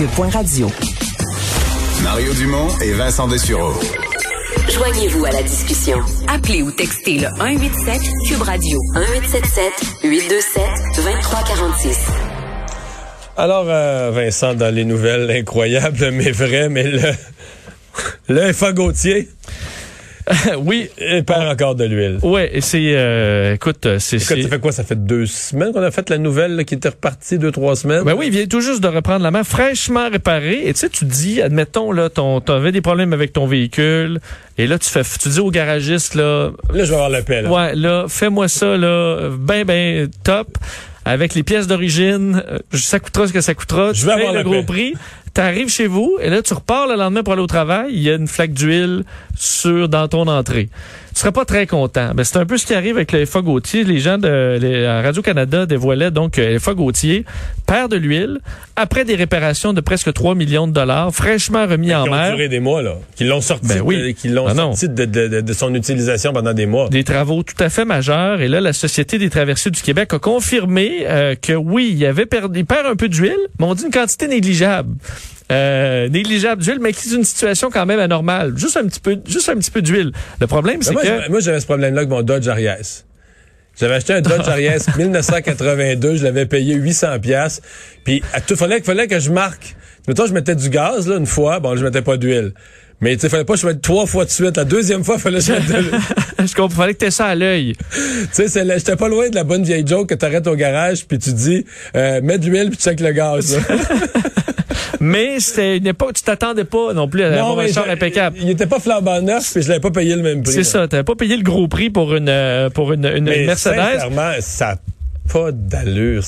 Cube.radio. Mario Dumont et Vincent Dessureau. Joignez-vous à la discussion. Appelez ou textez le 187 Cube Radio 1877 827 2346. Alors, euh, Vincent, dans les nouvelles incroyables, mais vraies, mais le, le FA Gauthier oui. il perd encore de l'huile. Oui, et c'est, euh, écoute, c'est... Écoute, ça fait quoi? Ça fait deux semaines qu'on a fait la nouvelle là, qui était repartie, deux, trois semaines? Ben oui, il vient tout juste de reprendre la main, fraîchement réparée. Et tu sais, tu dis, admettons, là, t'avais des problèmes avec ton véhicule, et là, tu fais, tu dis au garagiste, là... Là, je vais avoir là. Ouais, là, fais-moi ça, là, ben, ben, top avec les pièces d'origine, euh, ça coûtera ce que ça coûtera. Je vais avoir le gros prix. T'arrives chez vous et là tu repars le lendemain pour aller au travail, il y a une flaque d'huile sur dans ton entrée. Tu serais pas très content. Ben, c'est un peu ce qui arrive avec le FA Gauthier. Les gens de Radio-Canada dévoilaient donc le FA Gauthier perd de l'huile après des réparations de presque 3 millions de dollars, fraîchement remis en mer. Duré des mois, là. Qui l'ont sorti, ben oui. qui l'ont ah sorti de, de, de, son utilisation pendant des mois. Des travaux tout à fait majeurs. Et là, la Société des traversiers du Québec a confirmé euh, que oui, il avait perdu, il perd un peu d'huile, mais on dit une quantité négligeable. Euh, négligeable d'huile, mais qui est une situation quand même anormale. Juste un petit peu, juste un petit peu d'huile. Le problème, c'est que... Moi, j'avais ce problème-là avec mon Dodge Arias. J'avais acheté un Dodge Arias 1982, je l'avais payé 800 pièces. Puis il fallait, fallait que je marque. Mettons, je mettais du gaz là une fois, bon, je mettais pas d'huile. Mais tu fallait pas que je mette trois fois de suite. La deuxième fois, fallait que je mette de Je comprends, fallait que t'aies ça à l'œil. tu sais, j'étais pas loin de la bonne vieille joke que t'arrêtes au garage puis tu dis, euh, mets de l'huile puis tu check le gaz. Mais c'était une époque, tu t'attendais pas non plus à non, un char impeccable. Il était pas flambant neuf, puis je l'avais pas payé le même prix. C'est ça, t'avais pas payé le gros prix pour une euh, pour une, une mais Mercedes. Sincèrement, ça pas d'allure.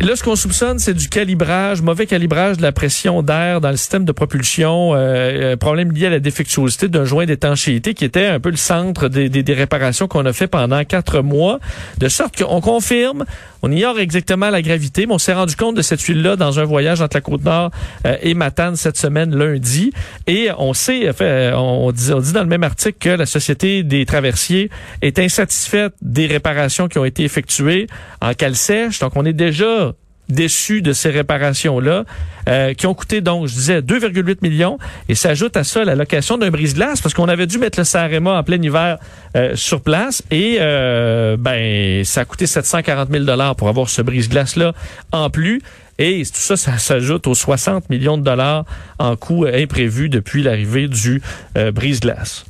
Là, ce qu'on soupçonne, c'est du calibrage, mauvais calibrage de la pression d'air dans le système de propulsion, euh, problème lié à la défectuosité d'un joint d'étanchéité qui était un peu le centre des, des, des réparations qu'on a fait pendant quatre mois, de sorte qu'on confirme, on ignore exactement la gravité, mais on s'est rendu compte de cette huile-là dans un voyage entre la Côte-Nord euh, et Matane cette semaine, lundi, et on sait, fait, on, dit, on dit dans le même article que la Société des traversiers est insatisfaite des réparations qui ont été effectuées en cale sèche. Donc, on est déjà déçu de ces réparations-là, euh, qui ont coûté donc, je disais, 2,8 millions, et s'ajoute à ça la location d'un brise-glace, parce qu'on avait dû mettre le Sarema en plein hiver euh, sur place, et euh, ben ça a coûté 740 000 dollars pour avoir ce brise-glace-là en plus. Et tout ça, ça s'ajoute aux 60 millions de dollars en coûts imprévus depuis l'arrivée du brise-glace.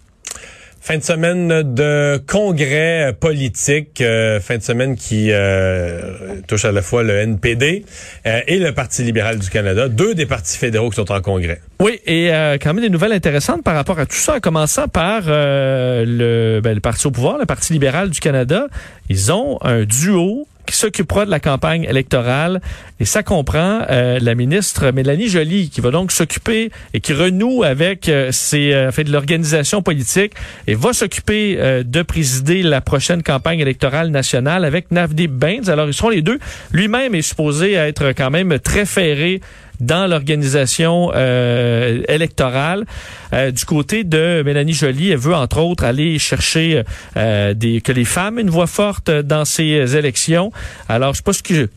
Fin de semaine de congrès politique, euh, fin de semaine qui euh, touche à la fois le NPD euh, et le Parti libéral du Canada, deux des partis fédéraux qui sont en congrès. Oui, et quand même des nouvelles intéressantes par rapport à tout ça, en commençant par le, ben, le Parti au pouvoir, le Parti libéral du Canada. Ils ont un duo qui s'occupera de la campagne électorale. Et ça comprend euh, la ministre Mélanie Joly, qui va donc s'occuper et qui renoue avec euh, ses, euh, fait de l'organisation politique et va s'occuper euh, de présider la prochaine campagne électorale nationale avec Navdeep Bains. Alors, ils seront les deux. Lui-même est supposé être quand même très ferré dans l'organisation euh, électorale. Euh, du côté de Mélanie Joly, elle veut entre autres aller chercher euh, des, que les femmes aient une voix forte dans ces élections. Alors, je sais pas ce que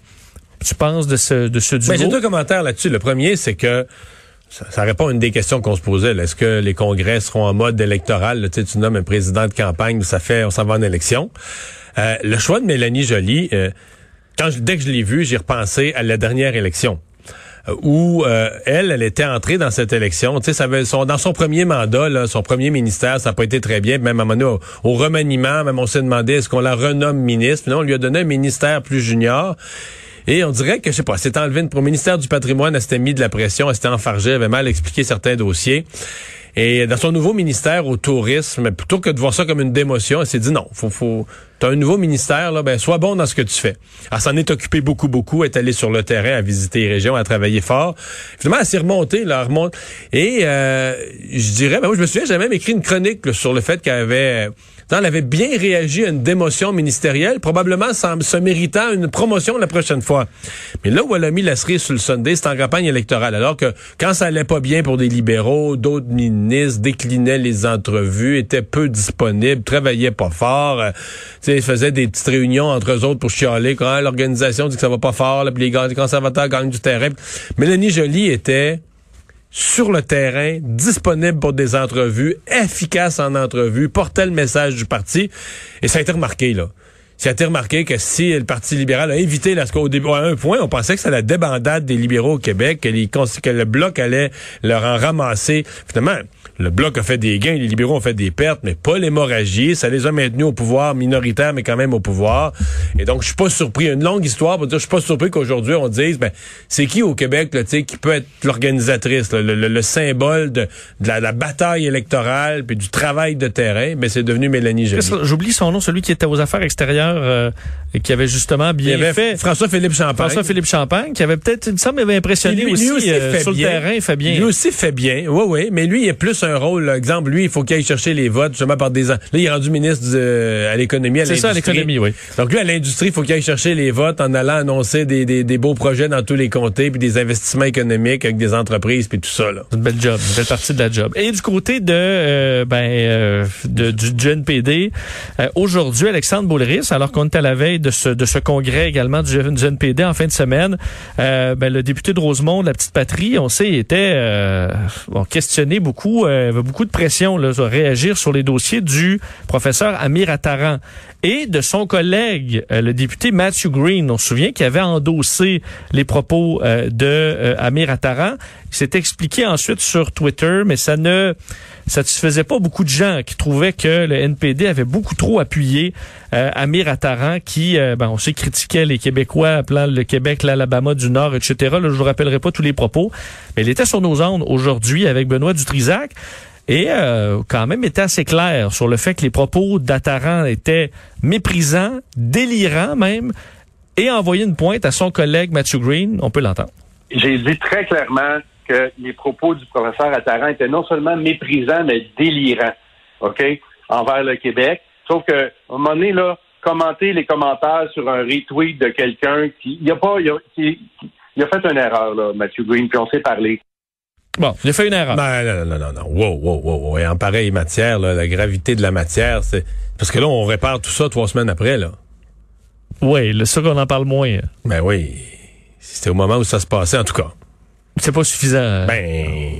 tu penses de ce, de ce duo. J'ai deux commentaires là-dessus. Le premier, c'est que ça, ça, répond à une des questions qu'on se posait. Est-ce que les congrès seront en mode électoral? Là, tu, sais, tu nommes un président de campagne, ça fait, on s'en va en élection. Euh, le choix de Mélanie Joly, euh, quand je, dès que je l'ai vu, j'ai repensé à la dernière élection où euh, elle, elle était entrée dans cette élection. Tu sais, ça avait dans son premier mandat, son premier ministère, ça n'a pas été très bien. Même à un moment donné, au, remaniement, même on s'est demandé est-ce qu'on la renomme ministre? non, on lui a donné un ministère plus junior. Et on dirait que, je sais pas, c'est enlevé pour le ministère du patrimoine, elle s'était mis de la pression, elle s'était enfargée, elle avait mal expliqué certains dossiers. Et dans son nouveau ministère au tourisme, plutôt que de voir ça comme une démotion, elle s'est dit non, faut, faut, t'as un nouveau ministère, là, ben, sois bon dans ce que tu fais. Elle s'en est occupée beaucoup, beaucoup, elle est allée sur le terrain, à visiter les régions, à travailler fort. Finalement, elle s'est remontée, là, elle remonte. Et, euh, je dirais, ben, moi, je me souviens, j'avais même écrit une chronique sur le fait qu'elle avait, elle avait bien réagi à une démotion ministérielle, probablement sans, se méritant une promotion la prochaine fois. Mais là où elle a mis la cerise sur le Sunday, c'est en campagne électorale. Alors que quand ça allait pas bien pour des libéraux, d'autres ministres déclinaient les entrevues, étaient peu disponibles, travaillaient pas fort, euh, ils faisaient des petites réunions entre eux autres pour chialer quand l'organisation dit que ça va pas fort, là, puis les conservateurs gagnent du terrain. Mélanie Joly était sur le terrain, disponible pour des entrevues, efficace en entrevue, portait le message du parti. Et ça a été remarqué, là. Ça a été remarqué que si le Parti libéral a évité, là, au début, à un point, on pensait que c'était la débandade des libéraux au Québec, que, que le bloc allait leur en ramasser. Finalement, le Bloc a fait des gains, les libéraux ont fait des pertes, mais pas l'hémorragie. Ça les a maintenus au pouvoir, minoritaire, mais quand même au pouvoir. Et donc, je suis pas surpris. Une longue histoire pour dire, je suis pas surpris qu'aujourd'hui, on dise, ben, c'est qui au Québec, là, qui peut être l'organisatrice, le, symbole de, la, bataille électorale, puis du travail de terrain, ben, c'est devenu Mélanie Joly. J'oublie son nom, celui qui était aux affaires extérieures, euh, qui avait justement bien fait. François-Philippe Champagne. François-Philippe Champagne, qui avait peut-être, il me semble, avait impressionné aussi, euh, sur le terrain, il fait bien. Lui aussi fait bien, oui, oui, mais lui, il est plus un rôle, exemple, lui, il faut qu'il aille chercher les votes, justement, par des... Là, il est rendu ministre à l'économie, à C'est ça, à l'économie, oui. Donc lui, à l'industrie, il faut qu'il aille chercher les votes en allant annoncer des, des, des, beaux projets dans tous les comtés, puis des investissements économiques avec des entreprises, puis tout ça, là. Une belle job, une belle partie de la job. Et du côté de, euh, ben, euh, de, du, du NPD, euh, aujourd'hui, Alexandre Boulris, alors qu'on est à la veille de ce, de ce congrès également du, du NPD en fin de semaine, ben, le député de Rosemont, la petite patrie, on sait, était bon, questionné beaucoup, avait beaucoup de pression là, à réagir sur les dossiers du professeur Amir Attaran et de son collègue, euh, le député Matthew Green. On se souvient qu'il avait endossé les propos euh, de euh, Amir Attaran. Il s'est expliqué ensuite sur Twitter, mais ça ne satisfaisait pas beaucoup de gens qui trouvaient que le NPD avait beaucoup trop appuyé Amir Attaran, qui, ben, on sait, critiquait les Québécois, appelant le Québec l'Alabama du Nord, etc. Là, je vous rappellerai pas tous les propos, mais il était sur nos ondes aujourd'hui avec Benoît Dutrisac et euh, quand même était assez clair sur le fait que les propos d'Attaran étaient méprisants, délirants même, et envoyé une pointe à son collègue Matthew Green. On peut l'entendre. J'ai dit très clairement que les propos du professeur Attaran étaient non seulement méprisants, mais délirants, OK, envers le Québec. Sauf que, à un moment donné, là, commenter les commentaires sur un retweet de quelqu'un qui, il a pas, il a, a fait une erreur, là, Matthew Green, puis on s'est parlé. Bon, j'ai fait une erreur. Ben, non, non, non, non. Wow, wow, wow, wow. Et en pareille matière, là, la gravité de la matière, c'est. Parce que là, on répare tout ça trois semaines après, là. Oui, c'est ça qu'on en parle moins. Ben oui. C'était au moment où ça se passait, en tout cas. C'est pas suffisant. Ben.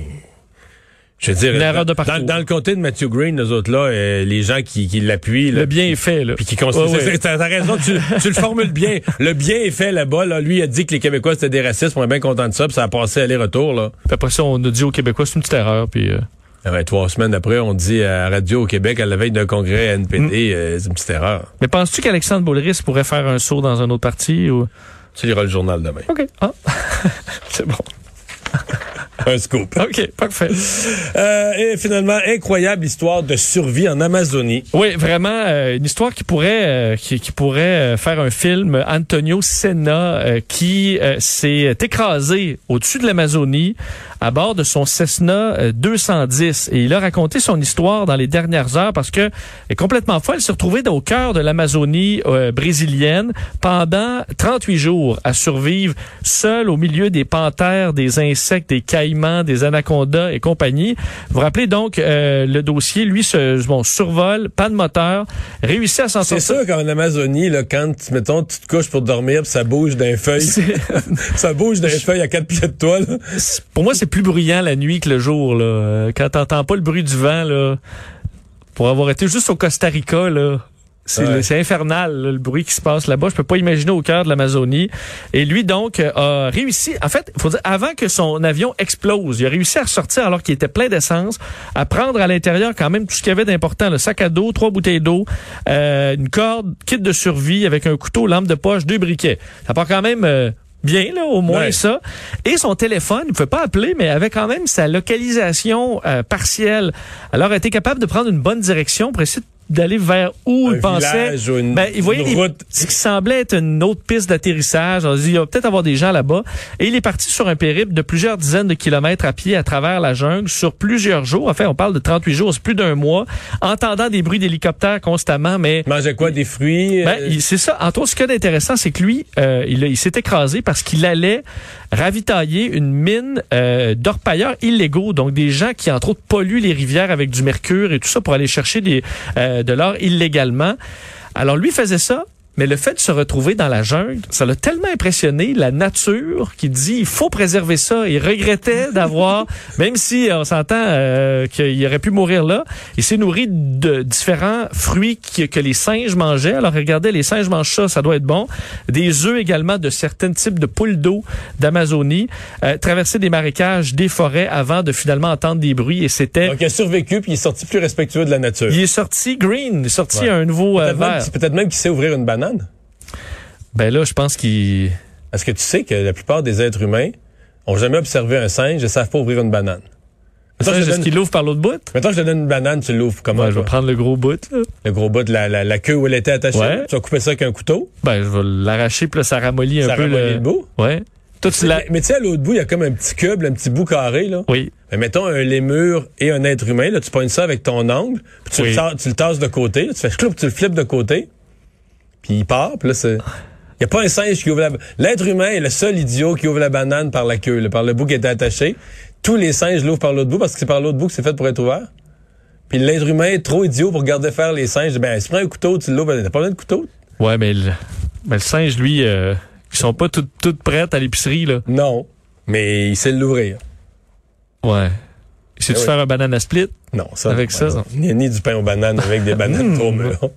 Je veux dire, dans, dans, le côté de Matthew Green, nous autres là, euh, les gens qui, qui l'appuient, le bien est fait là, puis qui considèrent, t'as raison, tu, tu, le formules bien. Le bien est fait là-bas. Là, lui a dit que les Québécois c'était des racistes, on est bien content de ça, puis ça a passé aller-retour là. Puis après ça, on a dit aux Québécois c'est une petite erreur, puis. Euh... Ah trois semaines après, on dit à Radio au Québec, à la veille d'un congrès NPD, mm. euh, c'est une petite erreur. Mais penses-tu qu'Alexandre Boulris pourrait faire un saut dans un autre parti ou? Tu liras le journal demain. OK. Ah. c'est bon. Un scoop. OK, parfait. Euh, et finalement, incroyable histoire de survie en Amazonie. Oui, vraiment, euh, une histoire qui pourrait euh, qui, qui, pourrait faire un film. Antonio Senna qui s'est écrasé au-dessus de l'Amazonie à bord de son Cessna 210. Et il a raconté son histoire dans les dernières heures parce que est complètement folle. Il s'est retrouvé au cœur de l'Amazonie brésilienne pendant 38 jours à survivre seul au milieu des panthères, des insectes, des cailloux des anacondas et compagnie. Vous vous rappelez donc euh, le dossier, lui, se, bon, survole, pas de moteur, réussit à s'en sortir. C'est sûr qu'en Amazonie, là, quand, mettons, tu te couches pour dormir, ça bouge d'un feuille. ça bouge d'un feuille à quatre pieds de toi. Pour moi, c'est plus bruyant la nuit que le jour. Là. Euh, quand t'entends pas le bruit du vent, là, pour avoir été juste au Costa Rica, là, c'est infernal le bruit qui se passe là-bas. Je peux pas imaginer au cœur de l'Amazonie. Et lui donc euh, a réussi. En fait, il faut dire avant que son avion explose, il a réussi à ressortir alors qu'il était plein d'essence, à prendre à l'intérieur quand même tout ce qu'il y avait d'important le sac à dos, trois bouteilles d'eau, euh, une corde, kit de survie avec un couteau, lampe de poche, deux briquets. Ça part quand même. Euh, bien, là, au moins ça. Et son téléphone, il ne pouvait pas appeler, mais avait quand même sa localisation partielle. Alors, il a été capable de prendre une bonne direction pour essayer d'aller vers où Un il pensait. village ou une- ben, il voyait une des- route. ce qui semblait être une autre piste d'atterrissage. On se dit, il va peut-être avoir des gens là-bas. Et il est parti sur un périple de plusieurs dizaines de kilomètres à pied à travers la jungle sur plusieurs jours. En fait, on parle de 38 jours, c'est plus d'un mois, entendant des bruits d'hélicoptères constamment, mais Il mangeait quoi? Des fruits? ben, euh, c'est ça. Entre autres, ce qui est intéressant, c'est que lui, euh, il, a- il s'est écrasé parce qu'il allait ravitailler une mine euh, d'orpailleurs illégaux, donc des gens qui, entre autres, polluent les rivières avec du mercure et tout ça pour aller chercher des, euh, de l'or illégalement. Alors, lui faisait ça. Mais le fait de se retrouver dans la jungle, ça l'a tellement impressionné, la nature, qui dit il faut préserver ça. Il regrettait d'avoir, même si on s'entend euh, qu'il aurait pu mourir là, il s'est nourri de différents fruits qui- que les singes mangeaient. Alors regardez, les singes mangent ça, ça doit être bon. Des œufs également de certains types de poules d'eau d'Amazonie. Euh, traverser des marécages, des forêts avant de finalement entendre des bruits. Et c'était... Donc, il a survécu puis il est sorti plus respectueux de la nature. Il est sorti green, il est sorti Ouais. un nouveau euh, même, peut-être même qu'il sait ouvrir une banane. Ben là, je pense qu'il... Parce que tu sais que la plupart des êtres humains ont jamais observé un singe et savent pas ouvrir une banane? Mettons, je te Est-ce donne, qu'il l'ouvre par l'autre bout? mettons je te donne une banane, tu l'ouvres comment? Ouais, je vais prendre le gros bout. Là. Le gros bout de la, la, la queue où elle était attachée. Ouais. Tu vas couper ça avec un couteau? Ben, je vais l'arracher, puis là, ça ramollit un Ça peu ramollit le... le bout? Ouais. Mais, mais tu sais, à l'autre bout, il y a comme un petit cube, un petit bout carré, là. Oui. Mais mettons un lémur et un être humain, là, tu pognes ça avec ton ongle, puis tu, Oui. le, tasses, tu le tasses de côté, là, tu fais cloup, tu le flippes de côté, puis il part, puis là, c'est... Il n'y a pas un singe qui ouvre la... L'être humain est le seul idiot qui ouvre la banane par la queue, là, par le bout qui était attaché. Tous les singes l'ouvrent par l'autre bout parce que c'est par l'autre bout que c'est fait pour être ouvert. Puis l'être humain est trop idiot pour garder faire les singes. Ben, si tu prends un couteau, tu l'ouvres. T'as pas besoin de couteau? Ouais, mais le, mais le singe, lui, euh, ils sont pas toutes, prêtes à l'épicerie, là. Non. Mais il sait l'ouvrir. Ouais. Sais-tu Ah oui. faire un banana split? Non, ça. Avec non, ça, non. non. Ni, ni du pain aux bananes avec des bananes trop mûres.